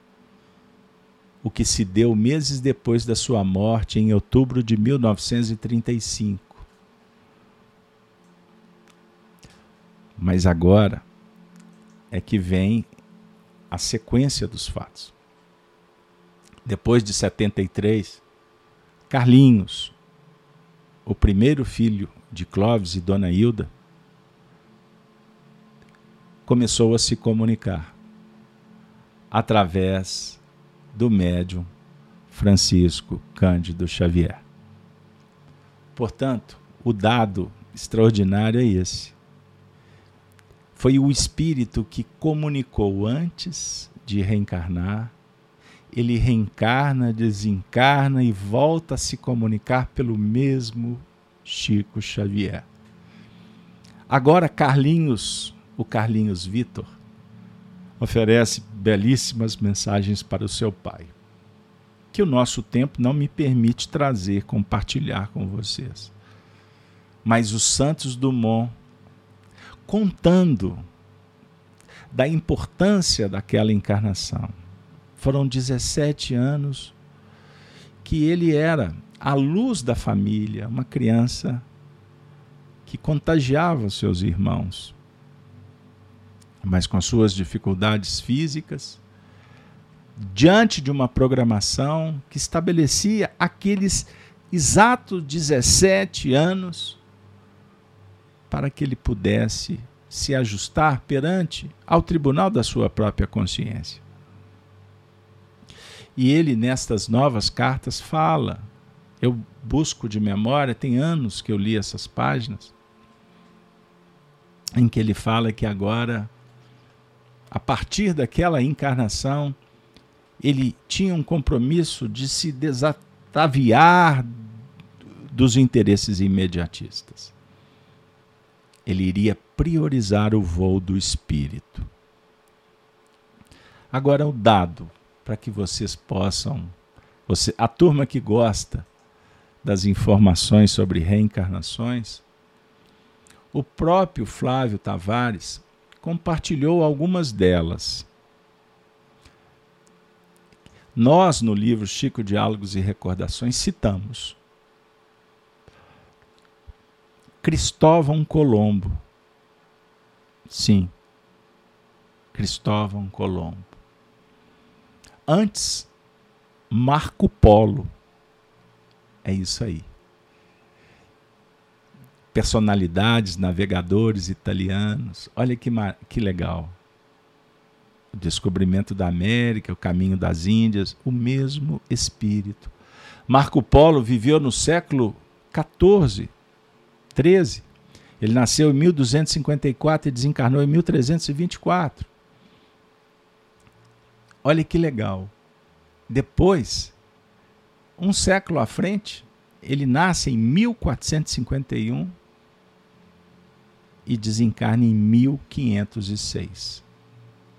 O que se deu meses depois da sua morte, em outubro de 1935 Mas agora é que vem a sequência dos fatos. Depois de 73, Carlinhos, o primeiro filho de Clóvis e Dona Hilda, começou a se comunicar através do médium Francisco Cândido Xavier. Portanto, o dado extraordinário é esse. Foi o espírito que comunicou antes de reencarnar. Ele reencarna, desencarna e volta a se comunicar pelo mesmo Chico Xavier. Agora, Carlinhos, o Carlinhos Vitor, oferece belíssimas mensagens para o seu pai, que o nosso tempo não me permite trazer, compartilhar com vocês. Mas os Santos Dumont contando da importância daquela encarnação. Foram 17 anos que ele era a luz da família, uma criança que contagiava os seus irmãos, mas com as suas dificuldades físicas, diante de uma programação que estabelecia aqueles exatos 17 anos para que ele pudesse se ajustar perante ao tribunal da sua própria consciência. E ele, nestas novas cartas, fala. Eu busco de memória, tem anos que eu li essas páginas, em que ele fala que agora, a partir daquela encarnação, ele tinha um compromisso de se desataviar dos interesses imediatistas ele iria priorizar o voo do espírito. Agora, o dado, para que vocês possam. Você, a turma que gosta das informações sobre reencarnações, o próprio Flávio Tavares compartilhou algumas delas. Nós, no livro Chico Diálogos e Recordações, citamos Cristóvão Colombo. Sim, Cristóvão Colombo. Antes, Marco Polo. É isso aí. Personalidades, navegadores italianos. Olha que, que legal. O descobrimento da América, o caminho das Índias, o mesmo espírito. Marco Polo viveu no século 14, 13. Ele nasceu em 1254 e desencarnou em 1324. Olha que legal. Depois, um século à frente, ele nasce em 1451 e desencarna em 1506.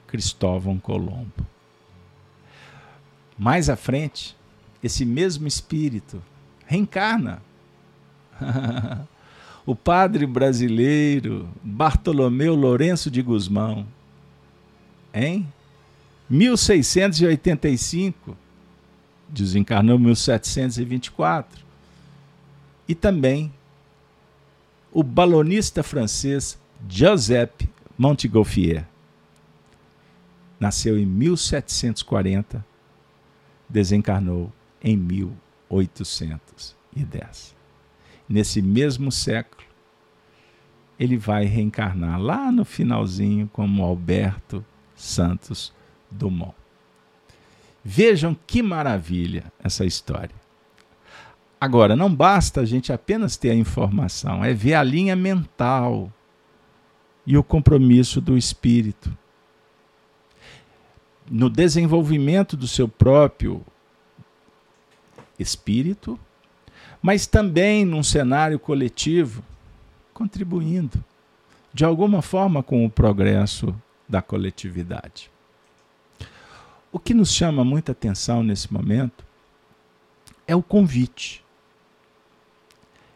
Cristóvão Colombo. Mais à frente, esse mesmo espírito reencarna. *laughs* o padre brasileiro Bartolomeu Lourenço de Guzmão, em 1685, desencarnou em 1724. E também o balonista francês Joseph Montgolfier. Nasceu em 1740, desencarnou em 1810. Nesse mesmo século, ele vai reencarnar lá no finalzinho como Alberto Santos Dumont. Vejam que maravilha essa história. Agora, não basta a gente apenas ter a informação, é ver a linha mental e o compromisso do espírito. No desenvolvimento do seu próprio espírito, mas também num cenário coletivo, contribuindo de alguma forma com o progresso da coletividade. O que nos chama muita atenção nesse momento é o convite.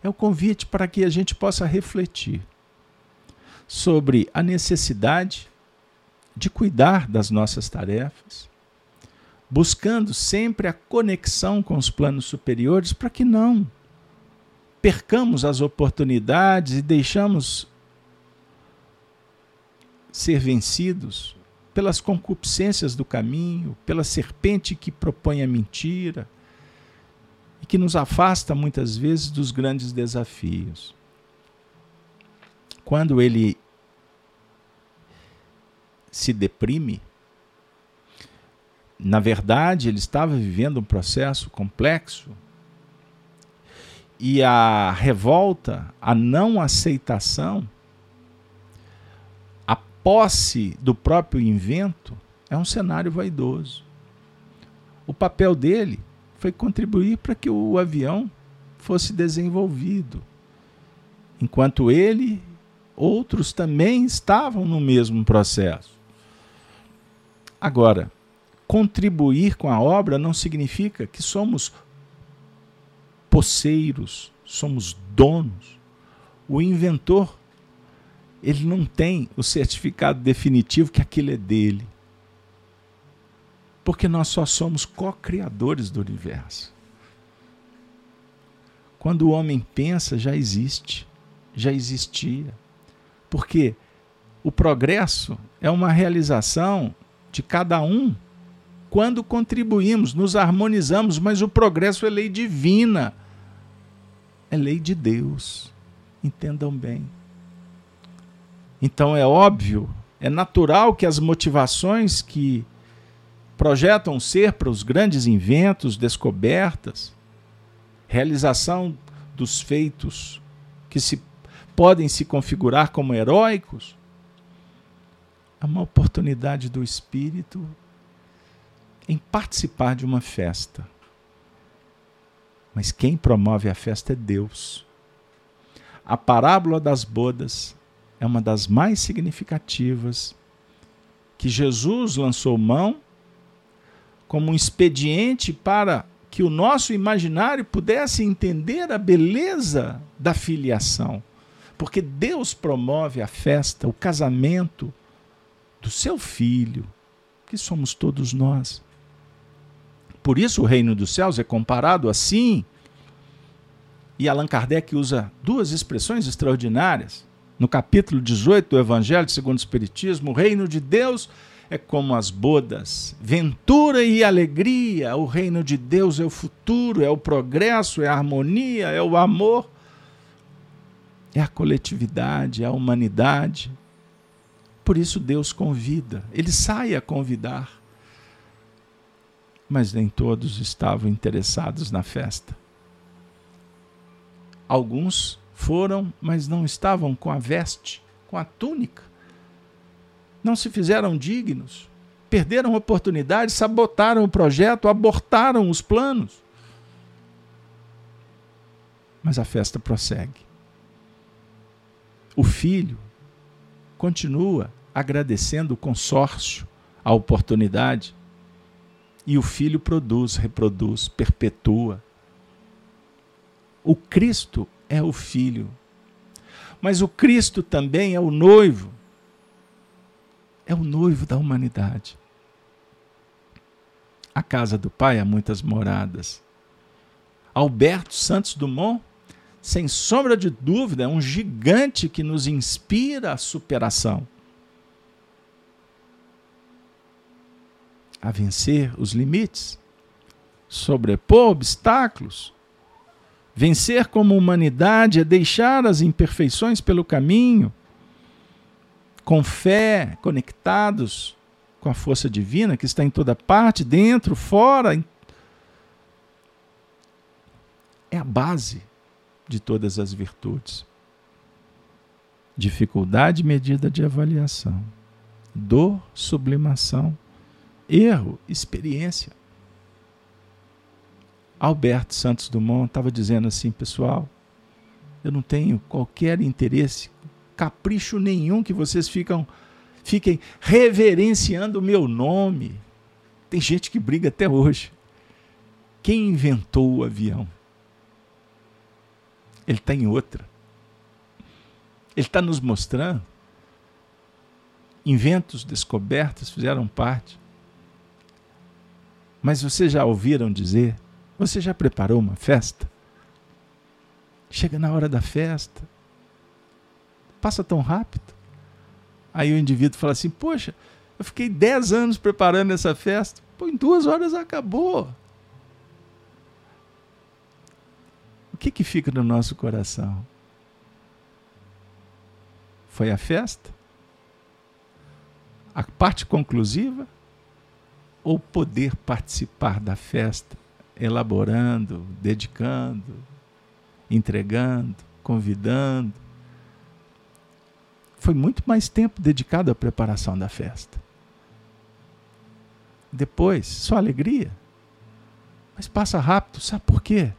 É o convite para que a gente possa refletir sobre a necessidade de cuidar das nossas tarefas, buscando sempre a conexão com os planos superiores para que não percamos as oportunidades e deixamos ser vencidos pelas concupiscências do caminho, pela serpente que propõe a mentira e que nos afasta muitas vezes dos grandes desafios. Quando ele se deprime, na verdade, ele estava vivendo um processo complexo e a revolta, a não aceitação, a posse do próprio invento é um cenário vaidoso. O papel dele foi contribuir para que o avião fosse desenvolvido, enquanto ele, outros também estavam no mesmo processo. Agora, contribuir com a obra não significa que somos poceiros, somos donos. O inventor, ele não tem o certificado definitivo que aquilo é dele. Porque nós só somos co-criadores do universo. Quando o homem pensa, já existe, já existia. Porque o progresso é uma realização de cada um quando contribuímos, nos harmonizamos, mas o progresso é lei divina, é lei de Deus. Entendam bem. Então é óbvio, é natural que as motivações que projetam ser para os grandes inventos, descobertas, realização dos feitos que se podem se configurar como heróicos, é uma oportunidade do espírito em participar de uma festa. Mas quem promove a festa é Deus. A parábola das bodas é uma das mais significativas que Jesus lançou mão como um expediente para que o nosso imaginário pudesse entender a beleza da filiação. Porque Deus promove a festa, o casamento do seu filho, que somos todos nós. Por isso o reino dos céus é comparado assim E Allan Kardec usa duas expressões extraordinárias. No capítulo 18 do Evangelho segundo o Espiritismo, o reino de Deus é como as bodas, ventura e alegria. O reino de Deus é o futuro, é o progresso, é a harmonia, é o amor, é a coletividade, é a humanidade. Por isso Deus convida, ele sai a convidar. Mas nem todos estavam interessados na festa. Alguns foram, mas não estavam com a veste, com a túnica não se fizeram dignos, perderam oportunidades, sabotaram o projeto, abortaram os planos. Mas a festa prossegue. O filho continua agradecendo o consórcio, a oportunidade, e o filho produz, reproduz, perpetua. O Cristo é o filho, mas o Cristo também é o noivo é o noivo da humanidade. A casa do Pai há muitas moradas. Alberto Santos Dumont, sem sombra de dúvida, é um gigante que nos inspira a superação. A vencer os limites, sobrepor obstáculos. Vencer como humanidade é deixar as imperfeições pelo caminho com fé, conectados com a força divina que está em toda parte, dentro, fora. É a base de todas as virtudes. Dificuldade medida de avaliação, dor, sublimação, erro, experiência. Alberto Santos Dumont estava dizendo assim, pessoal, eu não tenho qualquer interesse capricho nenhum que vocês ficam fiquem reverenciando o meu nome. Tem gente que briga até hoje. Quem inventou o avião? Ele está em outra. Ele está nos mostrando. Inventos, descobertas fizeram parte. Mas vocês já ouviram dizer? Você já preparou uma festa? Chega na hora da festa, passa tão rápido. Aí o indivíduo fala assim: Poxa, eu fiquei 10 anos preparando essa festa, pô, em duas horas acabou. O que, que fica no nosso coração? Foi a festa? A parte conclusiva? Ou poder participar da festa, elaborando, dedicando, entregando, convidando? Foi muito mais tempo dedicado à preparação da festa. Depois, só alegria. Mas passa rápido, sabe por quê?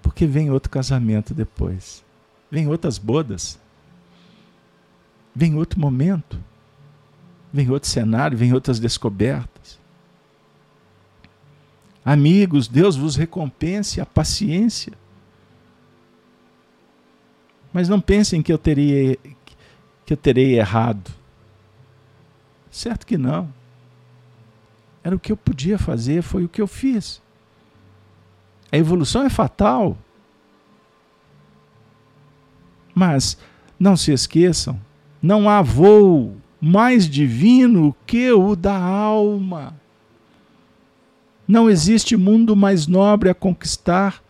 Porque vem outro casamento depois. Vem outras bodas. Vem outro momento. Vem outro cenário, vem outras descobertas. Amigos, Deus vos recompense a paciência mas não pensem que eu teria que eu terei errado. Certo que não. Era o que eu podia fazer, foi o que eu fiz. A evolução é fatal. Mas não se esqueçam, não há voo mais divino que o da alma. Não existe mundo mais nobre a conquistar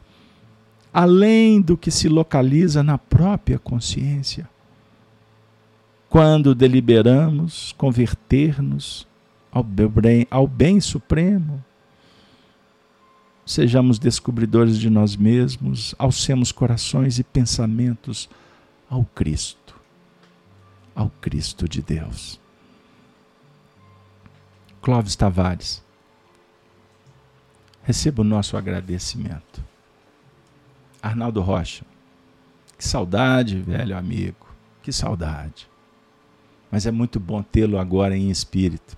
além do que se localiza na própria consciência. Quando deliberamos converter-nos ao bem, ao bem supremo, sejamos descobridores de nós mesmos, alcemos corações e pensamentos ao Cristo, ao Cristo de Deus. Clóvis Tavares, receba o nosso agradecimento. Arnaldo Rocha. Que saudade, velho amigo. Que saudade. Mas é muito bom tê-lo agora em espírito.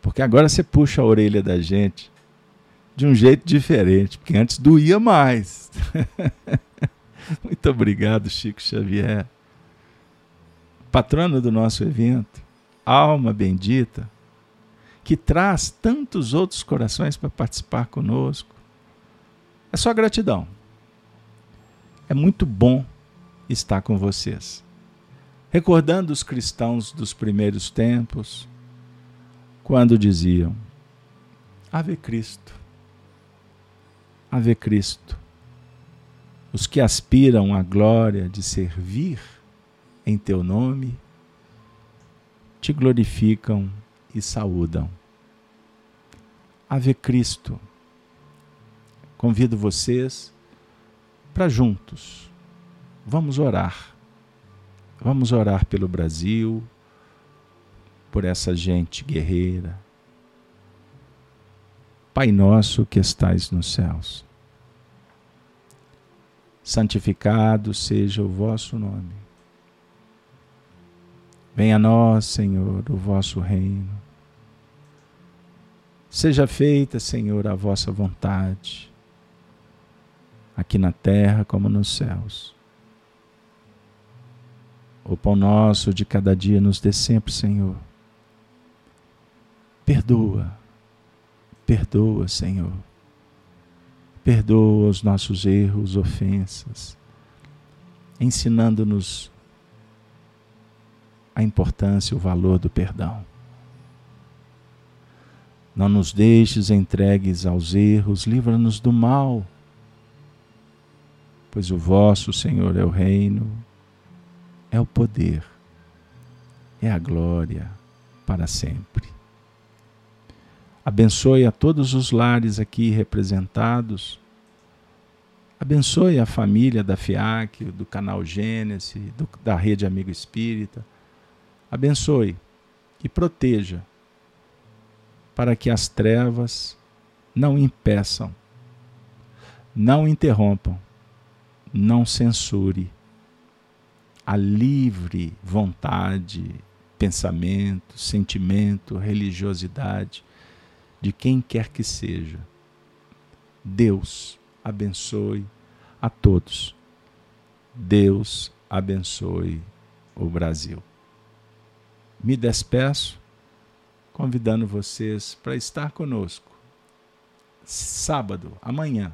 Porque agora você puxa a orelha da gente de um jeito diferente, porque antes doía mais. *laughs* muito obrigado, Chico Xavier. Patrono do nosso evento, alma bendita, que traz tantos outros corações para participar conosco. É só gratidão. É muito bom estar com vocês. Recordando os cristãos dos primeiros tempos, quando diziam: Ave Cristo, Ave Cristo. Os que aspiram à glória de servir em teu nome, te glorificam e saúdam. Ave Cristo. Convido vocês para juntos. Vamos orar. Vamos orar pelo Brasil, por essa gente guerreira. Pai nosso que estais nos céus, santificado seja o vosso nome. Venha a nós, Senhor, o vosso reino. Seja feita, Senhor, a vossa vontade, aqui na terra como nos céus. O pão nosso de cada dia nos dê sempre, Senhor Perdoa, perdoa, Senhor. Perdoa os nossos erros, ofensas, ensinando-nos a importância, o valor do perdão. Não nos deixes entregues aos erros, livra-nos do mal, pois o vosso, Senhor, é o reino, é o poder, é a glória para sempre. Abençoe a todos os lares aqui representados. Abençoe a família da FIAC, do canal Gênesis, do, da Rede Amigo Espírita. Abençoe e proteja para que as trevas não impeçam, não interrompam, não censure a livre vontade, pensamento, sentimento, religiosidade de quem quer que seja. Deus abençoe a todos. Deus abençoe o Brasil. Me despeço convidando vocês para estar conosco sábado, amanhã,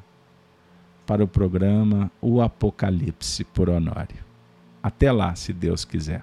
para o programa O Apocalipse por Honório. Até lá, se Deus quiser.